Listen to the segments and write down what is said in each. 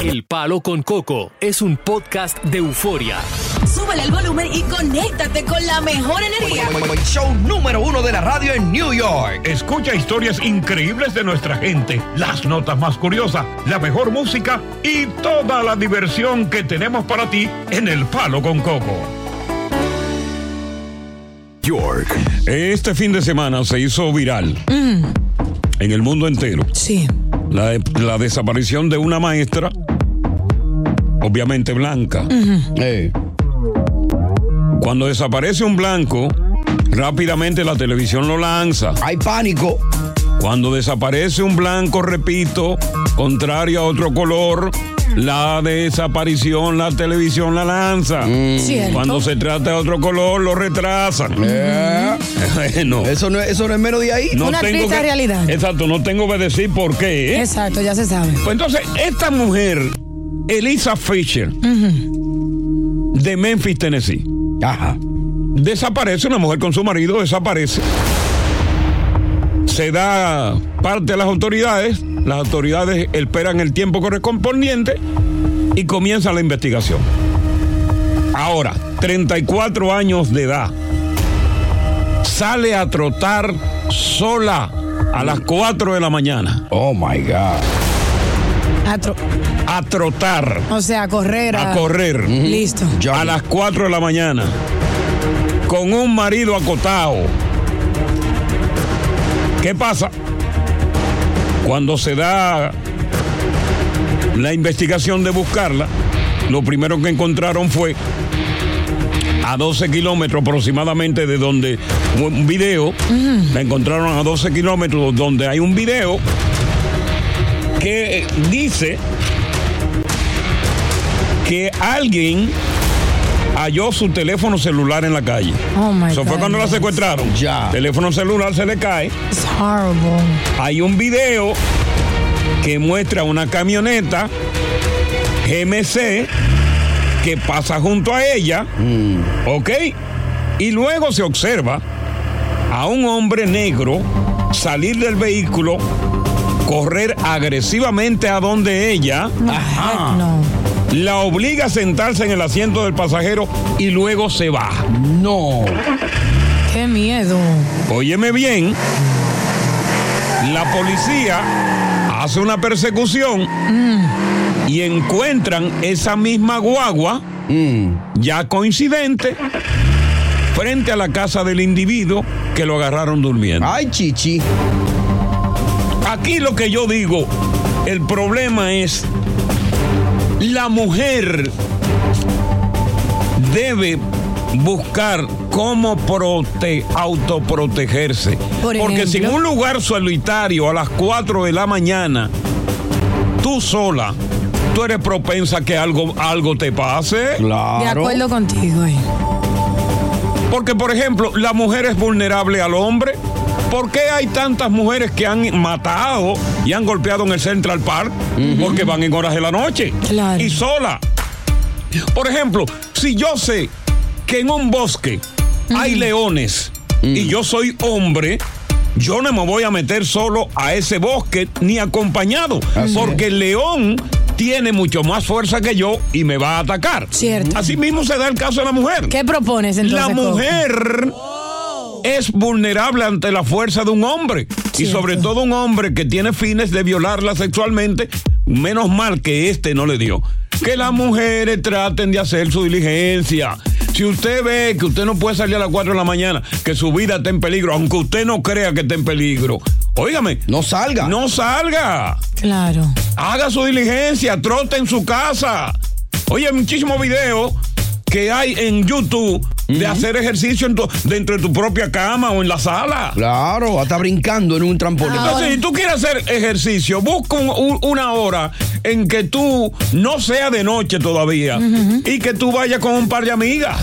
El Palo con Coco es un podcast de euforia. Súbele el volumen y conéctate con la mejor energía. Show número uno de la radio en New York. Escucha historias increíbles de nuestra gente, las notas más curiosas, la mejor música y toda la diversión que tenemos para ti en El Palo con Coco. York. Este fin de semana se hizo viral en el mundo entero. Sí. La, la desaparición de una maestra, obviamente blanca. Eh. Cuando desaparece un blanco, rápidamente la televisión lo lanza. Hay pánico. Cuando desaparece un blanco, repito, contrario a otro color, la desaparición, la televisión la lanza. Cierto. Cuando se trata de otro color, lo retrasan. Eh. Bueno, Eso no, es- eso no es menos de ahí. no Una tengo triste que- realidad. Exacto, no tengo que decir por qué. ¿eh? Exacto, ya se sabe. Pues entonces, esta mujer, Elisa Fisher, de Memphis, Tennessee, Ajá. desaparece, una mujer con su marido desaparece. Se da parte a las autoridades, las autoridades esperan el tiempo correspondiente y comienza la investigación. Ahora, 34 años de edad, sale a trotar sola a las 4 de la mañana. Oh my God. Atro- A trotar, o sea, a correr. a correr. Listo. a las 4 de la mañana con un marido acotado. ¿Qué pasa? Cuando se da la investigación de buscarla, lo primero que encontraron fue a 12 kilómetros aproximadamente de donde un video, la encontraron a 12 kilómetros donde hay un video que dice que alguien halló su teléfono celular en la calle. Oh my Eso fue cuando la secuestraron. Ya. Teléfono celular se le cae. It's horrible. Hay un video que muestra una camioneta GMC que pasa junto a ella. ¿Ok? Y luego se observa a un hombre negro salir del vehículo, correr agresivamente a donde ella. Heck no. La obliga a sentarse en el asiento del pasajero y luego se va. No. Qué miedo. Óyeme bien, la policía hace una persecución y encuentran esa misma guagua, ya coincidente, frente a la casa del individuo que lo agarraron durmiendo. Ay, chichi. Aquí lo que yo digo, el problema es la mujer debe buscar cómo prote- autoprotegerse. Por Porque si en un lugar solitario a las 4 de la mañana, tú sola, tú eres propensa a que algo, algo te pase. Claro. De acuerdo contigo. eh. Porque, por ejemplo, la mujer es vulnerable al hombre. ¿Por qué hay tantas mujeres que han matado y han golpeado en el Central Park? Porque van en horas de la noche. Claro. Y sola. Por ejemplo, si yo sé que en un bosque hay leones y yo soy hombre, yo no me voy a meter solo a ese bosque ni acompañado. porque el león tiene mucho más fuerza que yo y me va a atacar. Cierto. Así mismo se da el caso de la mujer. ¿Qué propones entonces? La Coco? Es vulnerable ante la fuerza de un hombre. Y sobre todo un hombre que tiene fines de violarla sexualmente menos mal que este no le dio. Que las mujeres traten de hacer su diligencia. Si usted ve que usted no puede salir a las 4 de la mañana, que su vida está en peligro, aunque usted no crea que está en peligro, óigame, No salga. no salga. Claro. Haga su diligencia, trote en su casa. Oye, hay muchísimos videos que hay en YouTube de hacer ejercicio en tu- dentro de tu propia cama o en la sala. Claro, hasta brincando en un trampolín. Entonces, si tú quieres hacer ejercicio, busca un- un- una hora en que tú no sea de noche todavía y que tú vayas con un par de amigas.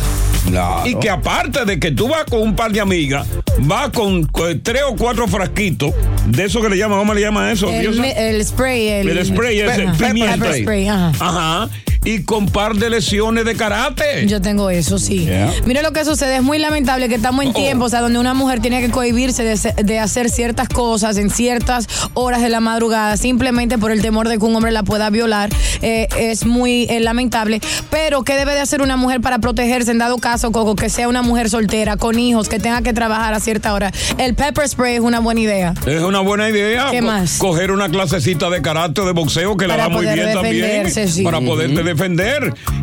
Claro. Y que aparte de que tú vas con un par de amigas, vas con, con tres o cuatro frasquitos de eso que le llaman, ¿cómo le llaman eso? El, el spray. El, El spray ese, Ajá. pimienta. Pepper spray, ajá. Ajá. Y con par de lesiones de karate. Yo tengo eso, sí. Yeah. Mira lo que sucede, es muy lamentable que estamos en Oh. tiempos o sea, donde una mujer tiene que cohibirse de, hacer ciertas cosas en ciertas horas de la madrugada simplemente por el temor de que un hombre la pueda violar. Eh, es muy eh, lamentable. Pero, ¿qué debe de hacer una mujer para protegerse en dado caso, Coco, que sea una mujer soltera, con hijos, que tenga que trabajar a cierta hora? El pepper spray es una buena idea. Es una buena idea. ¿Qué más? Coger una clasecita de karate o de boxeo que la Para va muy poder bien también. sí. Para poderte defender.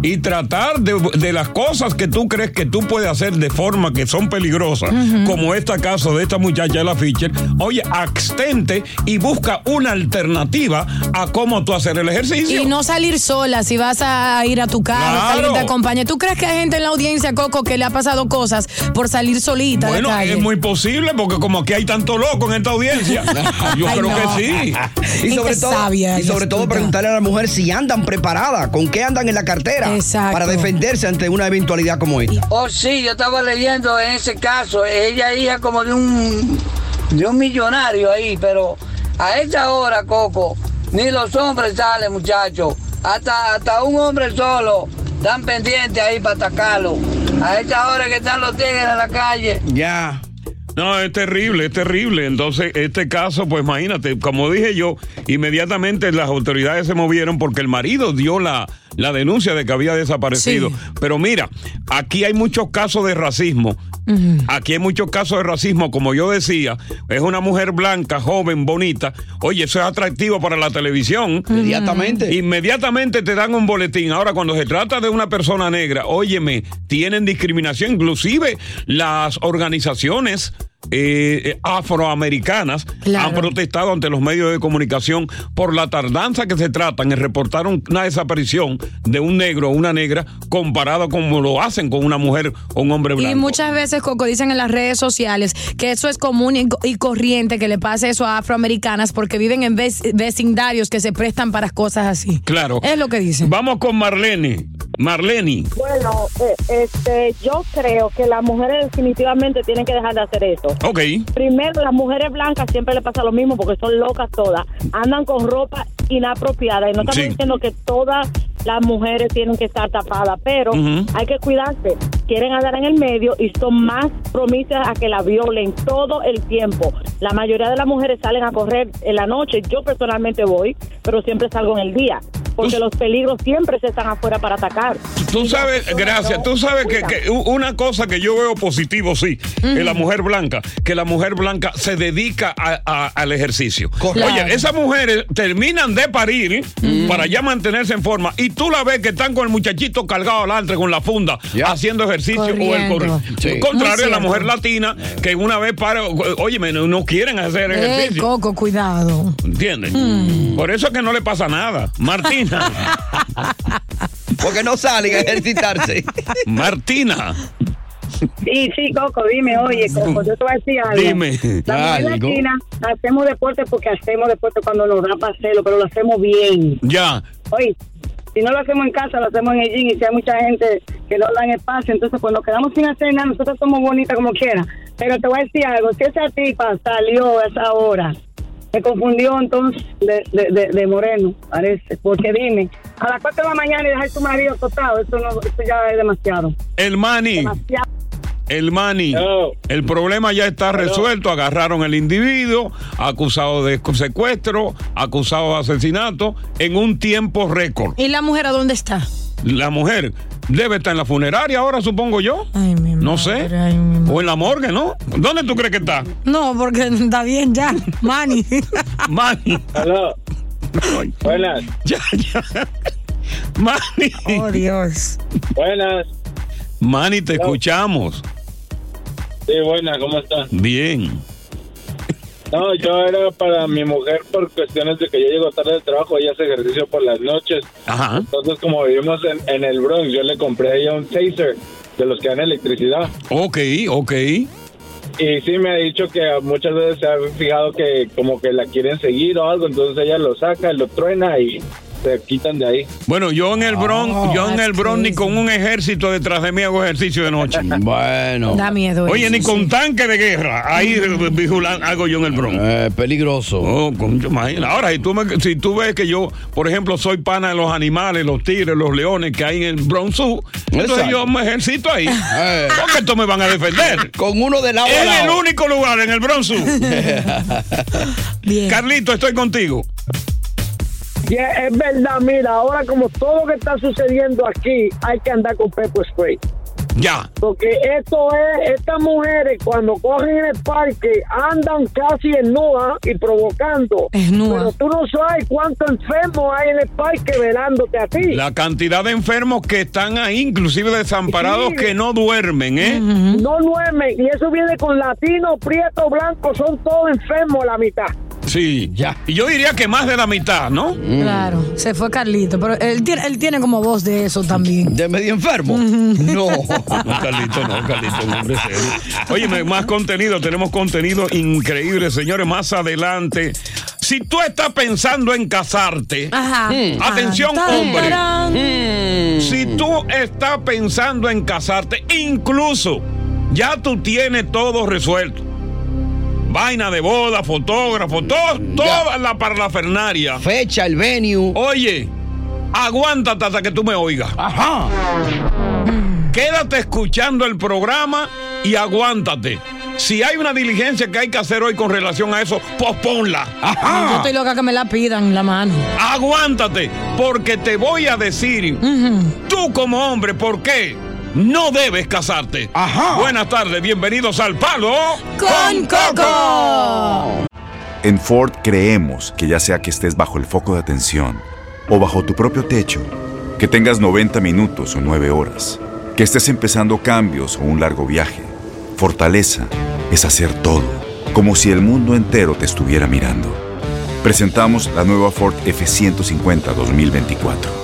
Y tratar de, de las cosas que tú crees que tú puedes hacer de forma que son peligrosas, como este caso de esta muchacha de la Fischer. Oye, abstente y busca una alternativa a cómo tú hacer el ejercicio. Y no salir sola si vas a ir a tu casa, Claro. alguien te acompaña. ¿Tú crees que hay gente en la audiencia, Coco, que le ha pasado cosas por salir solita Bueno, calle? es muy posible porque como aquí hay tanto loco en esta audiencia, yo Ay, creo no. que sí. Y Y sobre todo, sabia y sobre todo preguntarle a la mujer si andan preparadas, con qué andan en la cartera Exacto. para defenderse ante una eventualidad como esta. Oh, sí, yo estaba leyendo en ese caso. Ella es hija como de un, de un millonario ahí, pero a esa hora, Coco, ni los hombres salen, muchachos. Hasta, hasta un hombre solo están pendientes ahí para atacarlo. A esa hora que están los tigres en la calle. Ya. No, es terrible, es terrible. Entonces, este caso, pues imagínate, como dije yo, inmediatamente las autoridades se movieron porque el marido dio la, la denuncia de que había desaparecido. Sí. Pero mira, aquí hay muchos casos de racismo. Aquí hay muchos casos de racismo, como yo decía, es una mujer blanca, joven, bonita. Oye, eso es atractivo para la televisión. Inmediatamente. Inmediatamente te dan un boletín. Ahora, cuando se trata de una persona negra, óyeme, tienen discriminación. Inclusive las organizaciones eh, afroamericanas Claro. han protestado ante los medios de comunicación por la tardanza que se tratan en reportar un- una desaparición de un negro o una negra comparado como lo hacen con una mujer o un hombre blanco. Y muchas veces, Coco, dicen en las redes sociales que eso es común y, corriente que le pase eso a afroamericanas porque viven en vec- vecindarios que se prestan para cosas así. Claro. Es lo que dicen. Vamos con Marlene. Marlene. Bueno, eh, este, yo creo que las mujeres definitivamente tienen que dejar de hacer eso. Ok. Primero, las mujeres blancas siempre les pasa lo mismo porque son locas todas. Andan con ropa inapropiada y no estamos Sí. diciendo que todas las mujeres tienen que estar tapadas, pero hay que cuidarse. Quieren andar en el medio y son más promisas a que la violen todo el tiempo. La mayoría de las mujeres salen a correr en la noche. Yo personalmente voy, pero siempre salgo en el día. Porque los peligros siempre se están afuera para atacar. Tú sabes, gracias, no tú sabes que, una cosa que yo veo positivo, sí, en la mujer blanca, que la mujer blanca se dedica a- a- al ejercicio. Correcto. Oye, esas mujeres terminan de parir para ya mantenerse en forma y tú la ves que están con el muchachito cargado adelante con la funda haciendo ejercicio o el. Sí. Contrario a la mujer latina que una vez para, oye, no, quieren hacer Eh, ejercicio. Coco, cuidado. ¿Entiendes? Por eso es que no le pasa nada. Martina, Porque no salen a ejercitarse. Martina, Sí, sí, Coco, dime, oye, Coco, yo te voy a decir algo. Dime. La mujer Algo. latina hacemos deporte porque hacemos deporte cuando nos da para hacerlo, pero lo hacemos bien. ya. Oye, si no lo hacemos en casa, lo hacemos en el gym y si hay mucha gente que no dan espacio, entonces cuando quedamos sin hacer nada, nosotros somos bonitas como quiera. Pero te voy a decir algo, si esa tipa salió a esa hora, me confundió entonces de, de, de, de moreno, parece, porque dime, a las 4 de la mañana y dejar tu marido acostado, eso, no, eso ya es demasiado. El Mani. Demasiado. El Mani, el problema ya está resuelto. Agarraron al individuo, acusado de secuestro, acusado de asesinato, en un tiempo récord. ¿Y la mujer a dónde está? La mujer debe estar en la funeraria ahora, supongo yo. Ay, mi No madre, sé. ay, mi madre. O en la morgue, ¿no? ¿Dónde tú crees que está? No, porque está bien ya, Manny. Mani. Buenas. Ya, ya. Manny. Oh, Dios. Buenas. Manny, te escuchamos. Sí, buenas, ¿cómo estás? Bien. No, yo era para mi mujer por cuestiones de que yo llego tarde del trabajo, ella hace ejercicio por las noches. Ajá. Entonces, como vivimos en, en el Bronx, yo le compré a ella un taser de los que dan electricidad. Ok, ok. Y sí me ha dicho que muchas veces se ha fijado que como que la quieren seguir o algo, entonces ella lo saca, lo truena y se quitan de ahí. Bueno, yo en el Bronx, yo en el Bronx ni con un ejército detrás de mí hago ejercicio de noche. Bueno. Da miedo. Oye, eso, ni sí. con tanque de guerra. Ahí vigilando hago yo en el Bronx. Eh, peligroso. Oh, concho, imagina. Ahora, si tú, me- si tú ves que yo, por ejemplo, soy pana de los animales, los tigres, los leones que hay en el Bronx Zoo, entonces Exacto. yo me ejercito ahí. Eh. Porque estos me van a defender. Con uno de lado Es el único lugar en el Bronx Zoo. Bien. Carlito, estoy contigo. Yeah, es verdad, mira, ahora como todo lo que está sucediendo aquí, hay que andar con pepper spray. Ya. Porque esto es, estas mujeres cuando cogen en el parque andan casi en nua y provocando. Esnúa. Pero tú no sabes cuántos enfermos hay en el parque velándote a ti. La cantidad de enfermos que están ahí, inclusive desamparados, Sí. que no duermen, ¿eh? No duermen y eso viene con latino, prieto, blanco, son todos enfermos la mitad. Sí. Ya. Y yo diría que más de la mitad, ¿no? Claro, se fue Carlito, pero él tiene, él tiene como voz de eso también. De medio enfermo. No. No, Carlito, no, Carlito, un hombre serio. Oye, más contenido, tenemos contenido increíble, señores, más adelante. Si tú estás pensando en casarte, Ajá. Atención, Tan, tan, hombre. tarán. si tú estás pensando en casarte, incluso ya tú tienes todo resuelto. Vaina de boda, fotógrafo, todo, toda la parafernaria. Fecha, el venue. Oye, aguántate hasta que tú me oigas. Ajá. Quédate escuchando el programa y aguántate. Si hay una diligencia que hay que hacer hoy con relación a eso, posponla. Yo estoy loca que me la pidan la mano. Aguántate, porque te voy a decir, tú como hombre, ¿por qué no debes casarte? Ajá. Buenas tardes, bienvenidos al Palo Con Coco. En Ford creemos que ya sea que estés bajo el foco de atención o bajo tu propio techo, que tengas 90 minutos o 9 horas, que estés empezando cambios o un largo viaje, fortaleza es hacer todo, como si el mundo entero te estuviera mirando. Presentamos la nueva Ford F150 2024.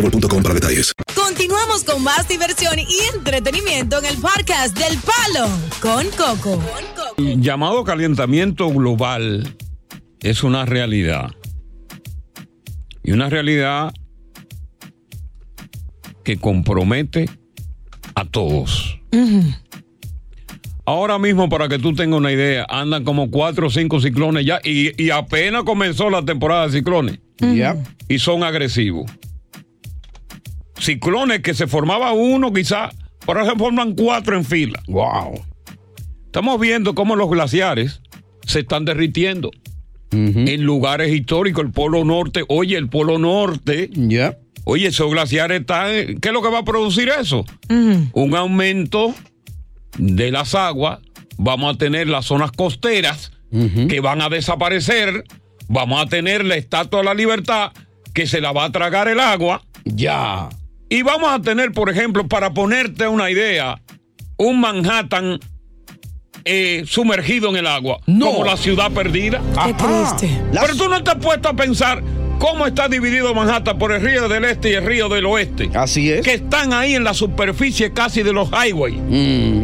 boostmobile.com para detalles. Continuamos con más diversión y entretenimiento en el podcast del Palo con Coco. El llamado calentamiento global es una realidad. Y una realidad que compromete a todos. Ahora mismo, para que tú tengas una idea, andan como cuatro o cinco ciclones ya y, y apenas comenzó la temporada de ciclones. Y son agresivos. Ciclones que se formaba uno, quizá, ahora se forman cuatro en fila. Wow. Estamos viendo cómo los glaciares se están derritiendo en lugares históricos. El Polo Norte, oye, el Polo Norte. Oye, esos glaciares están. ¿Qué es lo que va a producir eso? Un aumento de las aguas. Vamos a tener las zonas costeras que van a desaparecer. Vamos a tener la estatua de la libertad que se la va a tragar el agua. Ya. Y vamos a tener, por ejemplo, para ponerte una idea, un Manhattan eh, sumergido en el agua, como la ciudad perdida. Qué triste. Pero tú no te has puesto a pensar cómo está dividido Manhattan por el río del este y el río del oeste. Así es. Que están ahí en la superficie casi de los highways.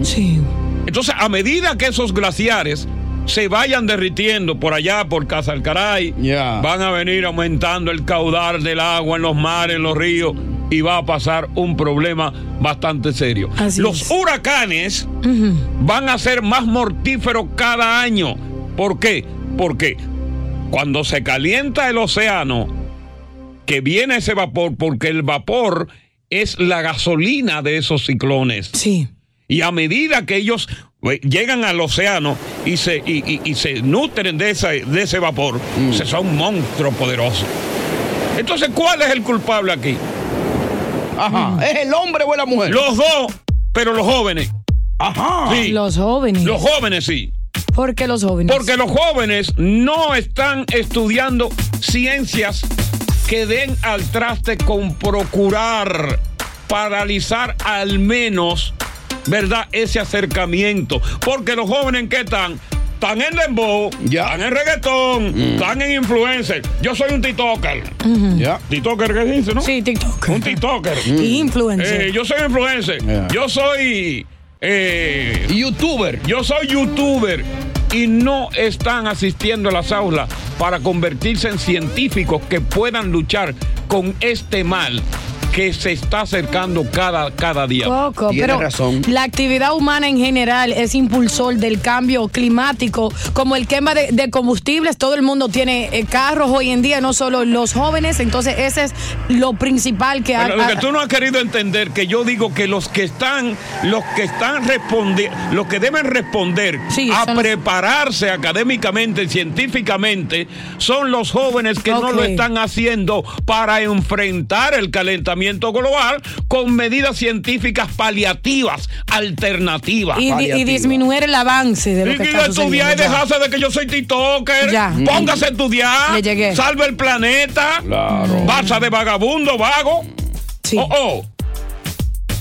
Sí. Entonces, a medida que esos glaciares se vayan derritiendo por allá, por Casalcaray, van a venir aumentando el caudal del agua en los mares, en los ríos, y va a pasar un problema bastante serio. Así los es. huracanes van a ser más mortíferos cada año. ¿Por qué? Porque cuando se calienta el océano, que viene ese vapor, porque el vapor es la gasolina de esos ciclones. Sí. Y a medida que ellos eh, llegan al océano y se, y, y- y se nutren de, esa- de ese vapor, se son monstruos poderosos. Entonces, ¿cuál es el culpable aquí? Ajá. ¿Es el hombre o la mujer? Los dos, pero los jóvenes. Ajá. Sí. Los jóvenes. Los jóvenes sí. ¿Por qué los jóvenes? Porque los jóvenes no están estudiando ciencias que den al traste con procurar paralizar al menos, ¿verdad? Ese acercamiento. Porque los jóvenes ¿en qué están? Están en dembow, están en reggaetón, están en influencer. Yo soy un TikToker. Ya. TikToker, ¿qué dice, no? Sí, TikTok. Un TikToker. Y influencer. Eh, yo soy influencer. Yeah. Yo soy. eh, YouTuber. Yo soy youtuber. Y no están asistiendo a las aulas para convertirse en científicos que puedan luchar con este mal que se está acercando cada, cada día. Poco, pero la actividad humana en general es impulsor del cambio climático, como el quema de, de combustibles. Todo el mundo tiene eh, carros hoy en día, no solo los jóvenes. Entonces, ese es lo principal que Pero ha- lo que tú no has querido entender que yo digo que los que están, los que están respondiendo, los que deben responder a los- prepararse académicamente, científicamente, son los jóvenes que no lo están haciendo para enfrentar el calentamiento global con medidas científicas paliativas, alternativas. y, di- y disminuir el avance de lo Y que que está estudiar y ya. dejarse de que yo soy TikToker. Ya. Póngase a estudiar. Le llegué. Salve el planeta. Claro. Basta de vagabundo, vago. Oh, oh.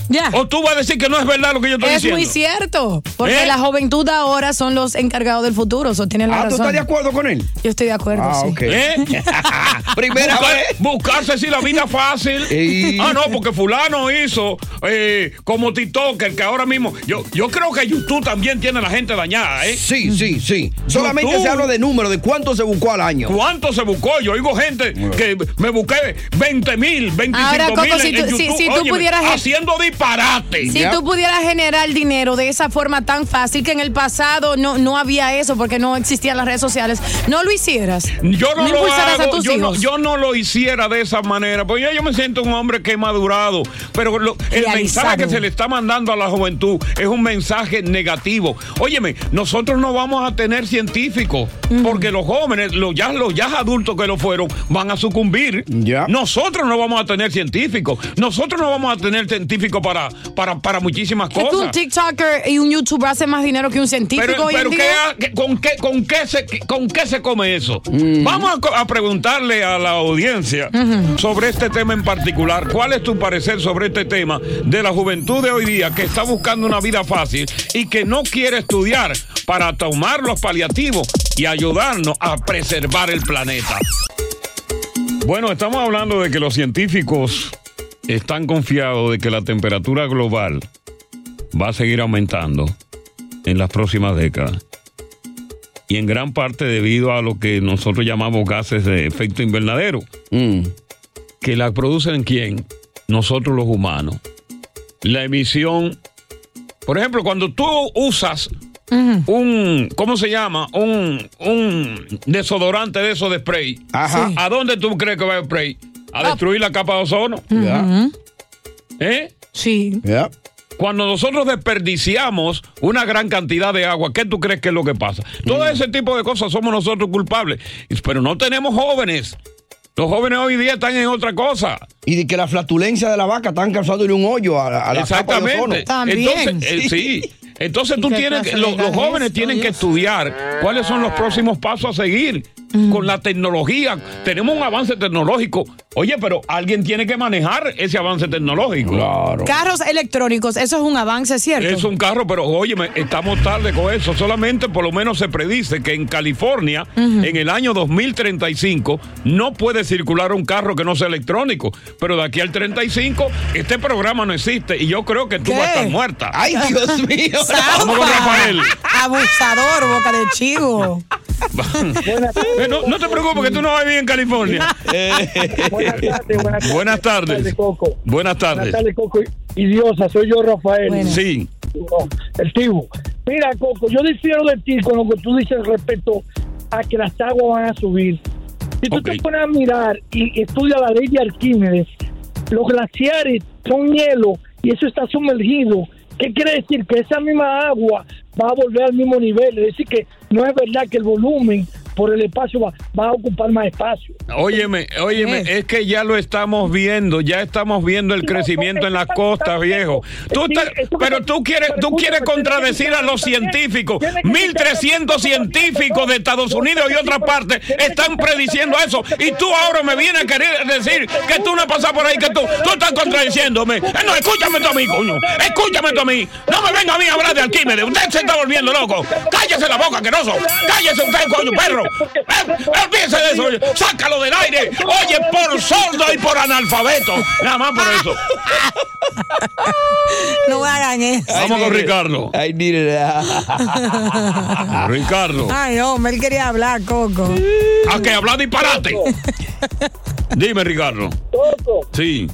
Ya. O tú vas a decir que no es verdad lo que yo estoy Es diciendo. muy cierto, porque ¿Eh? la juventud de ahora son los encargados del futuro, eso tienen la Ah, ¿tú razón. estás de acuerdo con él? Yo estoy de acuerdo, Ah, sí. ok. ¿Eh? Primera Buscar- vez. Buscarse si la vida fácil. Ey. Ah, no, porque fulano hizo eh, como TikToker, que ahora mismo. Yo, yo creo que YouTube también tiene la gente dañada, ¿eh? Sí, sí, sí. Solamente YouTube. se habla de número, de cuánto se buscó al año. ¿Cuánto se buscó? Yo oigo gente que me busqué 20 mil, 25 Ahora, Coco, mil en, si tú- en si- YouTube. si tú Óyeme, pudieras- haciendo disparate. Si tú pudieras generar dinero de esa forma tan fácil que en el pasado no, no había eso porque no existían las redes sociales, no lo hicieras. Yo no, lo a hago, tus yo no, hijos. yo no lo hiciera de esa manera, porque yo, yo me siento un hombre que he madurado, pero lo- el Realizado. mensaje que se le está mandando a la juventud es un mensaje negativo. Óyeme, nosotros no vamos a tener científicos, porque los jóvenes, los ya, los ya adultos que lo fueron, van a sucumbir. Nosotros no vamos a tener científicos, nosotros no vamos a tener científicos para, para, para muchísimas Que tú, un cosas. TikToker y un YouTuber hace más dinero que un científico Pero, hoy pero en ¿qué día. ha- qué- con, qué, con, qué se, ¿con qué se come eso? Vamos a, co- a preguntarle a la audiencia sobre este tema en particular. ¿Cuál es tu parecer sobre este tema de la juventud de hoy día que está buscando una vida fácil y que no quiere estudiar para tomar los paliativos y ayudarnos a preservar el planeta? Bueno, estamos hablando de que los científicos están confiados de que la temperatura global va a seguir aumentando en las próximas décadas. Y en gran parte debido a lo que nosotros llamamos gases de efecto invernadero. Que la producen quién? Nosotros los humanos. La emisión. Por ejemplo, cuando tú usas un, ¿cómo se llama? Un, un desodorante de eso de spray. Ajá. Sí. ¿A dónde tú crees que va el spray? A destruir la capa de ozono. ¿Eh? Sí. Cuando nosotros desperdiciamos una gran cantidad de agua, ¿qué tú crees que es lo que pasa? Todo ese tipo de cosas somos nosotros culpables. Pero no tenemos jóvenes. Los jóvenes hoy día están en otra cosa. Y de que la flatulencia de la vaca están causándole un hoyo a, la- a la capa de ozono. Exactamente. Entonces, eh, sí. Entonces tú ¿Y qué tienes, los gas jóvenes es? tienen que estudiar cuáles son los próximos pasos a seguir. Con la tecnología. Tenemos un avance tecnológico. Oye, pero alguien tiene que manejar ese avance tecnológico. Claro. Carros electrónicos, eso es un avance, ¿cierto? Es un carro, pero óyeme, estamos tarde con eso. Solamente por lo menos se predice que en California, en el año 2035, no puede circular un carro que no sea electrónico. Pero de aquí al 35, este programa no existe y yo creo que tú vas a estar muerta. Ay, Dios mío. Vamos con Rafael. Abusador, boca de chivo. no, no te preocupes que tú no vas a vivir en California. Buenas tardes, buenas tardes. Buenas tardes. Coco. Buenas tardes. Buenas tardes, Coco. Idiosa, soy yo, Rafael. Sí. No, el tibo. Mira, Coco, yo difiero de ti con lo que tú dices respecto a que las aguas van a subir. Si tú te pones a mirar y estudias la ley de Arquímedes, los glaciares son hielo y eso está sumergido. ¿Qué quiere decir? Que esa misma agua va a volver al mismo nivel. Es decir, que no es verdad que el volumen por el espacio va, va a ocupar más espacio. Óyeme, óyeme, es que ya lo estamos viendo, ya estamos viendo el crecimiento en las costas, viejo. Tú pero tú quieres, tú quieres contradecir a los científicos. 1300 científicos de Estados Unidos y otras partes están prediciendo eso. Y tú ahora me vienes a querer decir que tú no pasas por ahí, que tú, tú estás contradiciéndome. Eh, no, escúchame tú a mí, coño. Escúchame tú a mí. No me venga a mí a hablar de Arquímedes. Usted se está volviendo loco. Cállese la boca, queroso. Cállese usted, coño, perro. De eso. oye. Sácalo del aire. Oye, por sordo y por analfabeto. Nada más por eso. No hagan eso. Vamos con Ricardo. Ay, Ricardo. Ay, hombre, él quería hablar, Coco. ¿A qué hablar disparate? Dime, Ricardo. Coco, Sí.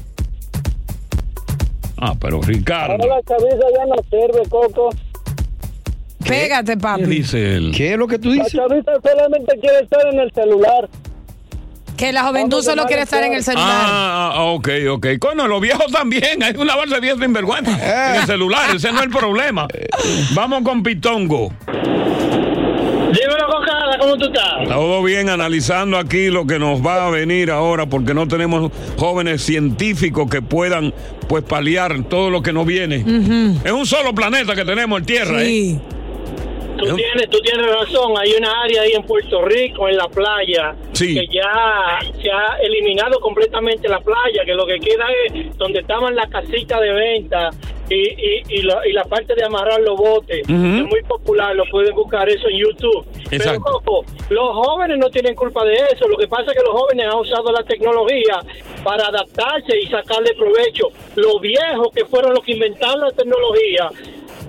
Ah, pero Ricardo. ahora la cabeza ya no sirve, Coco. Pégate, ¿Qué papi. dice él? ¿Qué es lo que tú La dices? cabeza solamente quiere estar en el celular. Que la juventud solo quiere a estar en el celular. Ah, ah, ok, ok. Coño, los viejos también. Hay una base de viejos sinvergüenza en el celular. Ese no es el problema. Vamos con Pitongo. Dímelo, Cocada, ¿cómo tú estás? Todo bien analizando aquí lo que nos va a venir ahora porque no tenemos jóvenes científicos que puedan pues paliar todo lo que nos viene. Es un solo planeta que tenemos en Tierra, ¿eh? Tú tienes, tú tienes razón. Hay una área ahí en Puerto Rico, en la playa, Sí. que ya se ha eliminado completamente la playa, que lo que queda es donde estaban las casitas de venta y, y, y, la, y la parte de amarrar los botes. Es muy popular, lo pueden buscar eso en YouTube. Pero, Exacto. Coco, los jóvenes no tienen culpa de eso. Lo que pasa es que los jóvenes han usado la tecnología para adaptarse y sacarle provecho. Los viejos que fueron los que inventaron la tecnología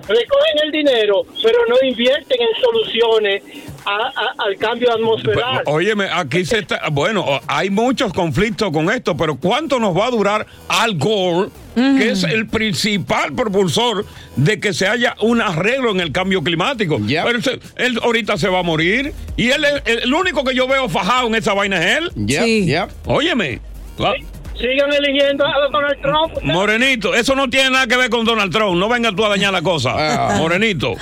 recogen el dinero, pero no invierten en soluciones a- a- al cambio atmosferal. Óyeme, aquí se está. Bueno, hay muchos conflictos con esto, pero ¿cuánto nos va a durar Al Gore, que es el principal propulsor de que se haya un arreglo en el cambio climático? Pero ese- él ahorita se va a morir y él es el, el único que yo veo fajado en esa vaina es él. Yep, Sí. yep. Óyeme. Sigan eligiendo a Donald Trump. Morenito, eso no tiene nada que ver con Donald Trump. No venga tú a dañar la cosa. Morenito.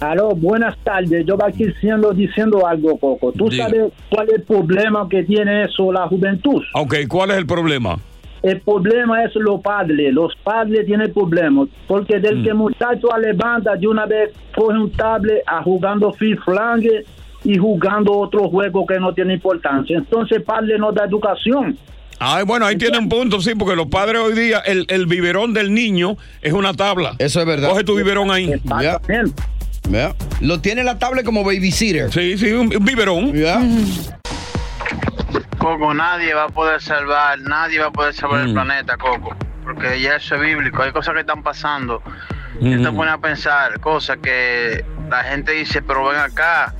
Aló, buenas tardes. Yo aquí diciendo, diciendo algo, Coco. ¿Tú Diga. sabes cuál es el problema que tiene eso la juventud? Ok, ¿cuál es el problema? El problema es los padres. Los padres tienen problemas. Porque del Mm. que muchacho levanta de una vez coge un tablet a jugando free flange y jugando otro juego que no tiene importancia. Entonces el padre no da educación. Ay, bueno, ahí tiene un punto, sí, porque los padres hoy día, el, el biberón del niño es una tabla. Eso es verdad. Coge tu biberón ahí. Ya. Ya. Lo tiene la tablet como babysitter. Sí, sí, un, biberón. Ya. Coco, nadie va a poder salvar, nadie va a poder salvar Mm. el planeta, Coco. Porque ya eso es bíblico, hay cosas que están pasando. Y te a pensar cosas que la gente dice, pero ven acá,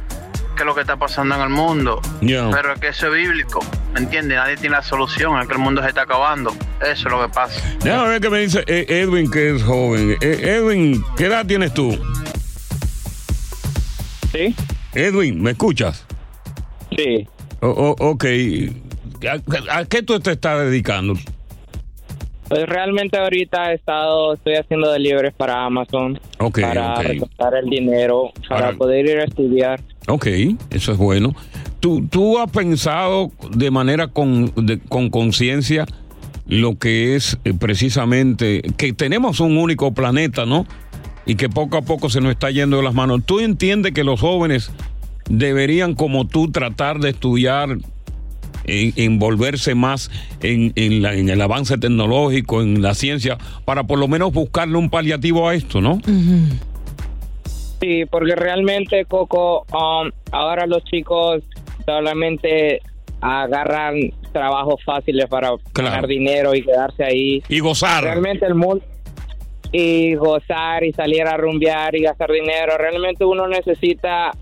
¿qué es lo que está pasando en el mundo? Ya. Pero es que eso es bíblico, ¿me entiendes? Nadie tiene la solución, es que el mundo se está acabando. Eso es lo que pasa. Déjame ver qué me dice eh, Edwin, que es joven. Eh, Edwin, ¿qué edad tienes tú? Sí. Edwin, ¿me escuchas? Sí. O- o- ok. ¿A, a qué tú te estás dedicando? Pues realmente ahorita he estado, estoy haciendo deliveries para Amazon. Ok, Para ok. recortar el dinero, para poder ir a estudiar. Ok, eso es bueno. ¿Tú, tú has pensado de manera con con conciencia lo que es eh, precisamente que tenemos un único planeta, ¿no? Y que poco a poco se nos está yendo de las manos. ¿Tú entiendes que los jóvenes deberían, como tú, tratar de estudiar, en- envolverse más en, en la- en el avance tecnológico, en la ciencia, para por lo menos buscarle un paliativo a esto, ¿no? Sí, porque realmente, Coco, um, ahora los chicos solamente agarran trabajos fáciles para ganar dinero y quedarse ahí. Y gozar. Realmente el mundo... Y gozar y salir a rumbear y gastar dinero. Realmente uno necesita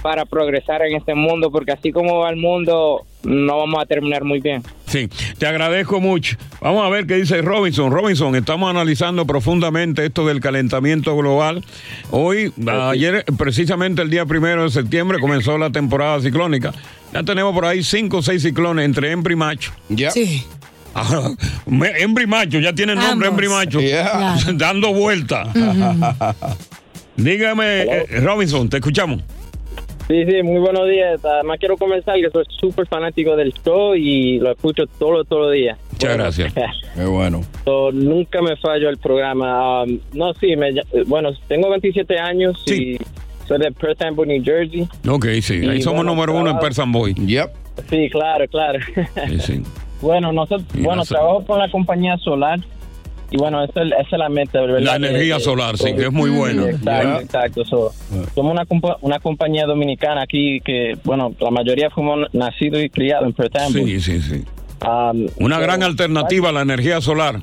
para progresar en este mundo, porque así como va el mundo, no vamos a terminar muy bien. Sí, te agradezco mucho. Vamos a ver qué dice Robinson. Robinson, estamos analizando profundamente esto del calentamiento global. Hoy, ayer, precisamente el día primero de septiembre, comenzó la temporada ciclónica. Ya tenemos por ahí cinco o seis ciclones entre hembra y macho. Ya. Sí. Hembra y macho, ya tiene nombre, hembra y macho. Yeah. Dando vuelta. Dígame, eh, Robinson, te escuchamos. Sí, sí, muy buenos días. Además quiero comenzar que soy súper fanático del show y lo escucho todo, todo los días. Muchas gracias. Qué bueno. So, nunca me fallo el programa. Um, no, sí, me, bueno, tengo 27 años y soy de Perth Amboy, New Jersey. Ok, sí, ahí Y somos bueno, número uno en trabajo- Persan Boy. Yep. Sí, claro, claro. Sí, sí. bueno, nosotros, Y bueno, no sé- trabajo con la compañía solar y bueno, esa es, esa es la meta, ¿verdad? La energía solar, sí, que es muy buena. Exacto, exacto. So, somos una, compa- una compañía dominicana aquí que, bueno, la mayoría fuimos nacidos y criados en Perth. Sí, sí, sí. Um, Una so, gran alternativa a la energía solar.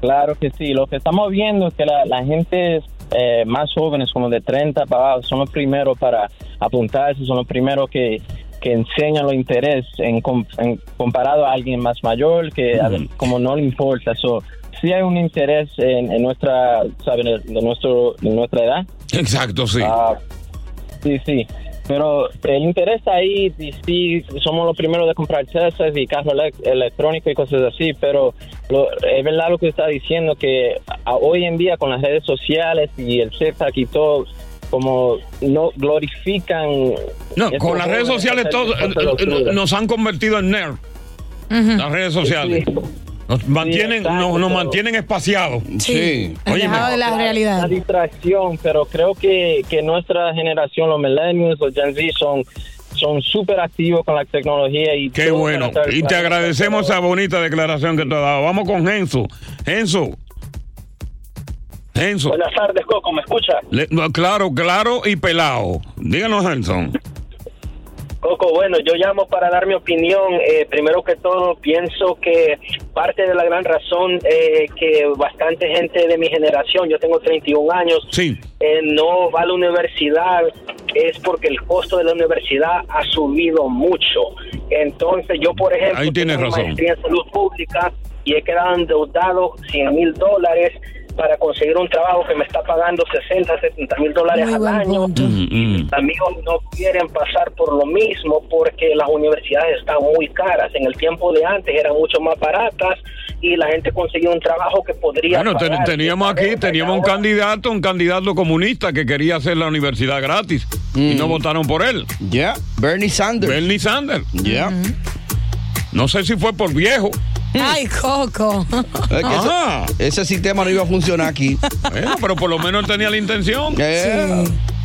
Claro que sí. Lo que estamos viendo es que la, la gente eh, más jóvenes, como de 30 para abajo, son los primeros para apuntarse, son los primeros que, que enseñan los interés en, com- en comparado a alguien más mayor que a como no le importa. So, sí hay un interés en, en nuestra, ¿saben? De, nuestro, de nuestra edad. Exacto, sí. Ah, sí, sí. Pero el interés ahí, sí, somos los primeros de comprar Teslas y carros elec- electrónicos y cosas así, pero lo- es verdad lo que está diciendo, que a- hoy en día con las redes sociales y el TikTok y todo, como no glorifican... No, con las redes sociales hacer todo, cosas eh, eh, locuras. nos han convertido en nerd. Las redes sociales. Nos mantienen, nos, mantienen espaciados. Sí. Alejado de la realidad. Una distracción, pero creo que, que nuestra generación, los millennials, los Gen Z, son son súper activos con la tecnología y Qué bueno. Y te agradecemos esa bonita declaración que te has dado. Vamos con Genso. Genso. Genso. Buenas tardes, Coco, ¿me escucha? Le- no, claro, claro y pelado. Díganos, Genson. Coco, bueno, yo llamo para dar mi opinión. Eh, primero que todo, pienso que parte de la gran razón eh, que bastante gente de mi generación, yo tengo 31 años, eh, no va a la universidad es porque el costo de la universidad ha subido mucho. Entonces, yo, por ejemplo, Ahí tienes tengo razón. maestría en salud pública y he quedado endeudado 100 mil dólares para conseguir un trabajo que me está pagando 60, 70 mil dólares al año. Mm, Amigos no quieren pasar por lo mismo porque las universidades están muy caras. En el tiempo de antes eran mucho más baratas y la gente conseguía un trabajo que podría Bueno, pagar teníamos aquí, teníamos un candidato, un candidato comunista que quería hacer la universidad gratis y no votaron por él. Ya, Bernie Sanders. Bernie Sanders. Ya. No sé si fue por viejo. Ay, Coco. Es que ese- sistema no iba a funcionar aquí. Bueno, pero por lo menos tenía la intención.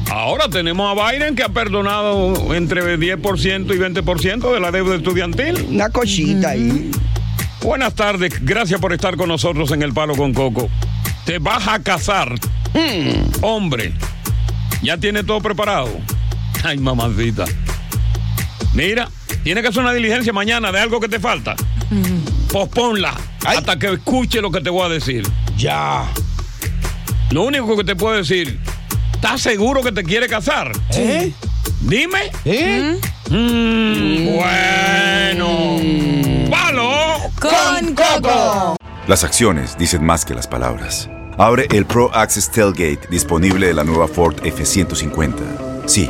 Ahora tenemos a Biden que ha perdonado entre 10% y 20% de la deuda estudiantil. Una cosita ahí. Buenas tardes, gracias por estar con nosotros en El Palo con Coco. Te vas a casar. Hombre, ¿ya tiene todo preparado? Ay, mamacita. Mira, tiene que hacer una diligencia mañana de algo que te falta. Posponla hasta que escuche lo que te voy a decir. Ya. Lo único que te puedo decir, ¿estás seguro que te quiere casar? ¿Eh? Dime. ¿Eh? Mm, bueno. ¡Palo! Con Coco. Las acciones dicen más que las palabras. Abre el Pro Access Tailgate disponible de la nueva Ford F-150. Sí,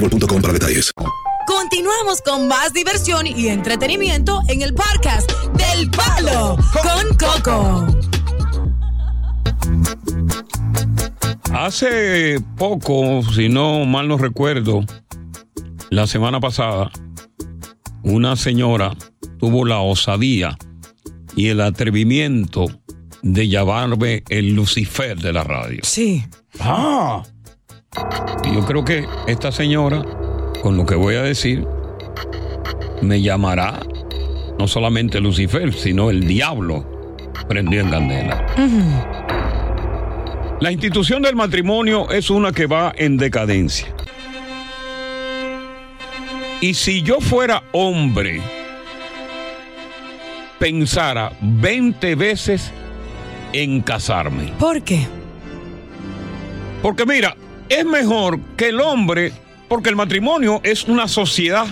boostmobile.com para detalles. Continuamos con más diversión y entretenimiento en el podcast del Palo con Coco. Hace poco, si no mal no recuerdo, la semana pasada, una señora tuvo la osadía y el atrevimiento de llamarme el Lucifer de la radio. Sí. Ah. Y yo creo que esta señora, con lo que voy a decir, me llamará no solamente Lucifer, sino el diablo prendido en candela. La institución del matrimonio es una que va en decadencia. Y si yo fuera hombre, pensara 20 veces en casarme. ¿Por qué? Porque mira, es mejor que el hombre, porque el matrimonio es una sociedad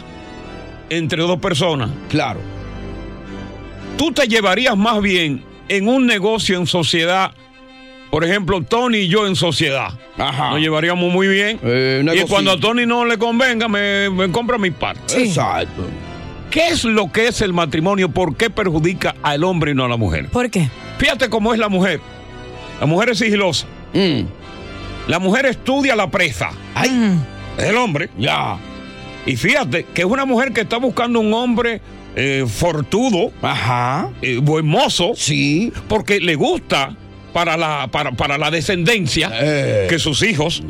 entre dos personas. Claro. Tú te llevarías más bien en un negocio en sociedad. Por ejemplo, Tony y yo en sociedad. Ajá. Nos llevaríamos muy bien. Eh, y cuando a Tony no le convenga, me, me compra mi parte. Exacto. ¿Qué es lo que es el matrimonio? ¿Por qué perjudica al hombre y no a la mujer? ¿Por qué? Fíjate cómo es la mujer. La mujer es sigilosa. Mm. La mujer estudia la presa. Ay. Es el hombre. Ya. Y fíjate que es una mujer que está buscando un hombre eh, fortudo, Ajá. eh, buen mozo, Sí. porque le gusta para la, para, para la descendencia Eh. que sus hijos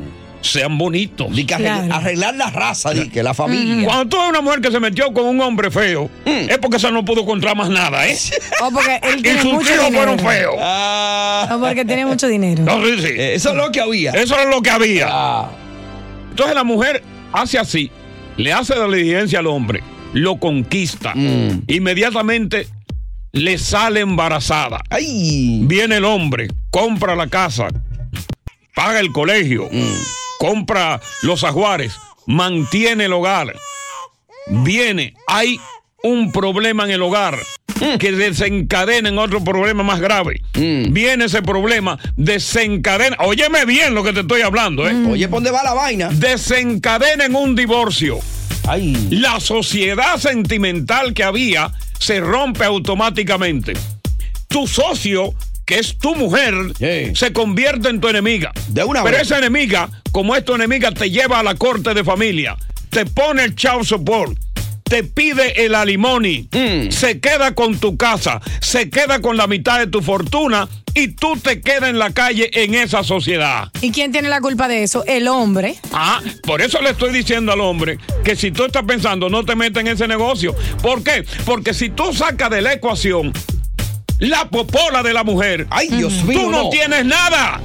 sean bonitos. Di que arreglar, Claro. arreglar la raza, di que la familia. Cuando tú ves una mujer que se metió con un hombre feo, es porque esa no pudo encontrar más nada, ¿eh? O porque él y tiene sus mucho hijos dinero. fueron feos. Ah, O porque tiene mucho dinero. No, sí, sí. eh, eso es lo que había. Eso es lo que había. Ah. Entonces la mujer hace así, le hace la diligencia al hombre, lo conquista, Mm. inmediatamente le sale embarazada. Ay. Viene el hombre, compra la casa, paga el colegio, Mm. Compra los ajuares, mantiene el hogar. Viene, hay un problema en el hogar Mm. que desencadena en otro problema más grave. Viene ese problema, desencadena. Óyeme bien lo que te estoy hablando, ¿eh? Oye, ¿por dónde va la vaina? Desencadena en un divorcio. Ay. La sociedad sentimental que había se rompe automáticamente. Tu socio, que es tu mujer, Sí. se convierte en tu enemiga. De una Pero vez. esa enemiga, como es tu enemiga, te lleva a la corte de familia, te pone el child support, te pide el alimony, Mm. se queda con tu casa, se queda con la mitad de tu fortuna y tú te quedas en la calle en esa sociedad. ¿Y quién tiene la culpa de eso? El hombre. Ah, por eso le estoy diciendo al hombre que si tú estás pensando, no te metas en ese negocio. ¿Por qué? Porque si tú sacas de la ecuación la popola de la mujer, Ay, Dios mío. tú no, tienes nada.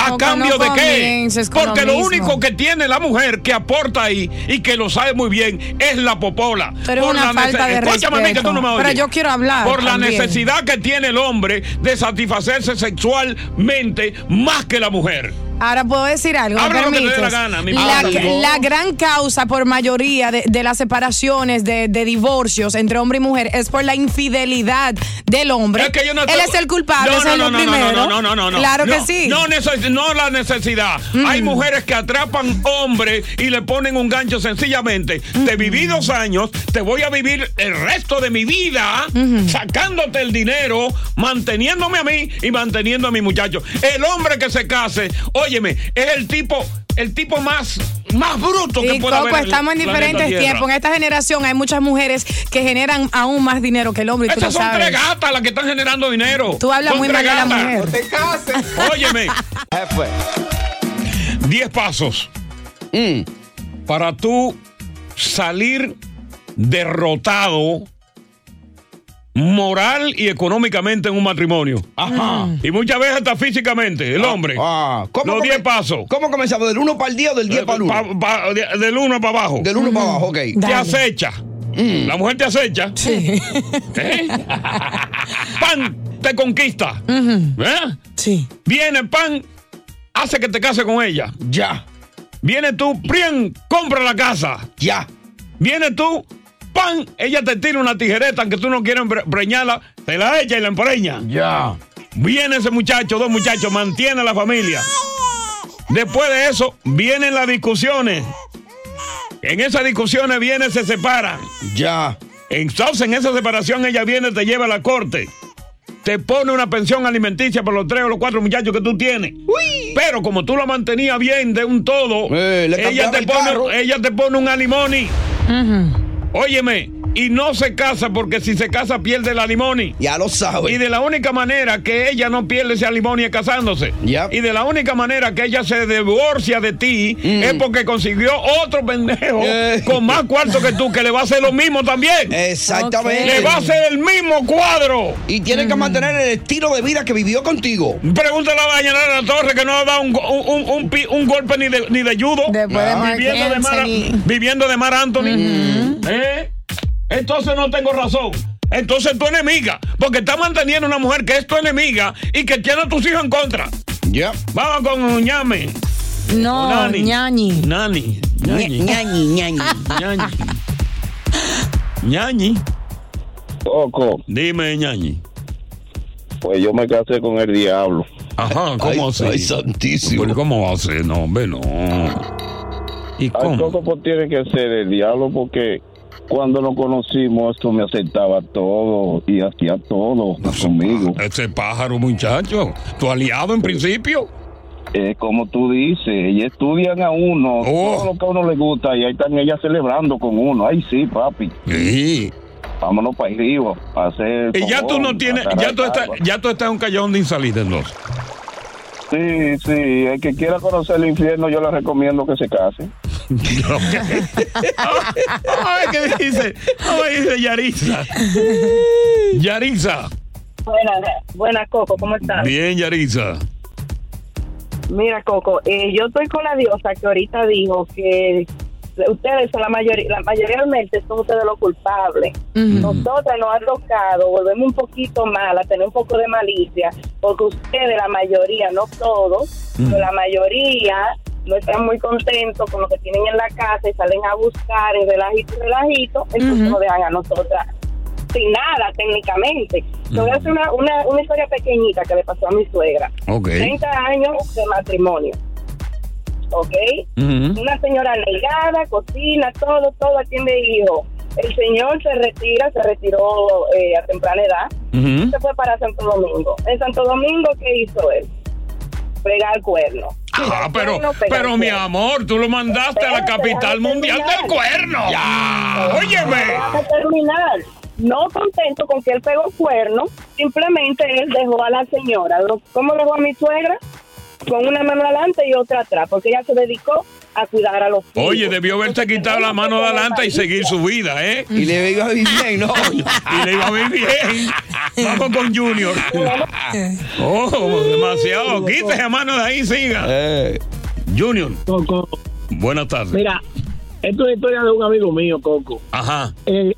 ¿A No, cambio no de qué? Porque lo único que tiene la mujer que aporta ahí y que lo sabe muy bien es la popola. Pero es una la falta de Escúchame a mí que tú no me respeto. Pero oyes. yo quiero hablar Por la necesidad que tiene el hombre de satisfacerse sexualmente más que la mujer. Ahora puedo decir algo. ¿me Habla lo que te dé permites? la gana, mi La, la gran causa por mayoría de, de las separaciones, de, de divorcios entre hombre y mujer, es por la infidelidad del hombre. Es que yo no Él es el culpable, No, es no, el no, no, primero. No, no, no, no, no. Claro que sí. No, no la necesidad. Hay mujeres que atrapan hombres y le ponen un gancho sencillamente. Te viví dos años, te voy a vivir el resto de mi vida sacándote el dinero, manteniéndome a mí y manteniendo a mi muchacho. El hombre que se case, óyeme, es el tipo, el tipo más, más bruto que Y pueda Coco, haber. estamos en diferentes tiempos. En esta generación hay muchas mujeres que generan aún más dinero que el hombre. Y tú Esas lo son sabes. tres gatas las que están generando dinero. Tú hablas Son muy mal de la mujer. te cases. Óyeme. Jefe. 10 pasos para tú salir derrotado moral y económicamente en un matrimonio. Ajá. Y muchas veces hasta físicamente, el hombre. Ah, ¿cómo Los come- 10 pasos. ¿Cómo comenzamos? ¿Del 1 para el 10 o del 10 para el 1? Pa- pa- de- del 1 para abajo. Del 1 para abajo, ok. Te acecha. La mujer te acecha. Sí. ¿Eh? Pan te conquista. ¿Eh? Sí. Viene pan, hace que te cases con ella. Ya. Viene tú, prien, compra la casa. Ya. Viene tú, pan, ella te tira una tijereta aunque tú no quieras empre- preñarla, te la echa y la empreña. Ya. Viene ese muchacho, dos muchachos, mantiene a la familia. Después de eso, vienen las discusiones. En esas discusiones viene, se separan. Ya. Entonces, en esa separación, ella viene, te lleva a la corte. Te pone una pensión alimenticia por los tres o los cuatro muchachos que tú tienes. Pero como tú la mantenías bien de un todo, Eh, ella, te el pone, ella te pone un alimony. Óyeme, y no se casa porque si se casa pierde el alimony. Ya lo sabes. Y de la única manera que ella no pierde ese alimony es casándose. Ya. Y de la única manera que ella se divorcia de ti es porque consiguió otro pendejo Mm. Eh. con más cuarto que tú que le va a hacer lo mismo también. Exactamente. Le va a hacer el mismo cuadro. Y tiene que mantener el estilo de vida que vivió contigo. Pregúntale a Dayanara La Torre que no ha dado un, go- un, un- un pi- un golpe ni de, ni de judo. Después de Mark viviendo, de Mar, viviendo de Mar Anthony. ¿Eh? Entonces no tengo razón. Entonces tu enemiga. Porque está manteniendo una mujer que es tu enemiga y que tiene a tus hijos en contra. Ya. Vamos con ñame. No, Nani. ñañi. Nani. Ñañi. ñañi, ñañi. Ñañi. Ñañi. Coco, Dime, ñañi. pues yo me casé con el diablo. Ajá, ¿cómo Ay, así? ay, santísimo. Pero ¿Cómo va a ser? No, hombre, no. ¿Y Ay, cómo? Coco, pues tiene que ser el diablo porque cuando nos conocimos esto me aceptaba todo y hacía todo conmigo. Ese pájaro, muchacho. Tu aliado en principio. Es como tú dices, y estudian a uno, Oh. todo lo que a uno le gusta, y ahí están ellas celebrando con uno. Ay, sí, papi. Sí. Vámonos para arriba, para hacer. Y ya tú no tienes, ya tú estás, ya tú estás en un callejón de insalida entonces. Sí, sí, el que quiera conocer el infierno, yo le recomiendo que se case. Ay, ¿qué dice? Ay, dice Yarisa. Yarisa. Buenas, buenas, Coco, ¿cómo estás? Bien, Yarisa. Mira, Coco, eh, yo estoy con la diosa que ahorita dijo que ustedes son la mayoría, la mayormente son ustedes los culpables. Nosotras nos ha tocado volverme un poquito mala, tener un poco de malicia, porque ustedes, la mayoría, no todos, pero la mayoría no están muy contentos con lo que tienen en la casa y salen a buscar en relajito y relajito, entonces Ujú. nos dejan a nosotras sin nada técnicamente. Te voy a hacer una, una, una historia pequeñita que le pasó a mi suegra. Ok. 30 años de matrimonio. ¿Ok? Una señora negada, cocina, todo, todo, atiende hijos. El señor se retira, se retiró eh, a temprana edad, Ujú. se fue para Santo Domingo. En Santo Domingo, ¿qué hizo él? Pegar cuerno. Ah, pero, Cuerno, pero mi amor, tú lo mandaste a la capital mundial terminar. del cuerno. Ya. Óyeme. Terminar. No contento con que él pegó cuerno, simplemente él dejó a la señora. ¿Cómo dejó a mi suegra? Con una mano adelante y otra atrás, porque ella se dedicó a cuidar a los hijos. Oye, debió haberte quitado la mano de adelante y seguir su vida, ¿eh? Y le iba a vivir bien, ¿no? y le iba a vivir bien. Vamos con Junior. Oh, demasiado. Quítese a mano de ahí, siga. Eh. Junior, Coco, buenas tardes. mira, esto es historia de un amigo mío, Coco. Ajá. Eh,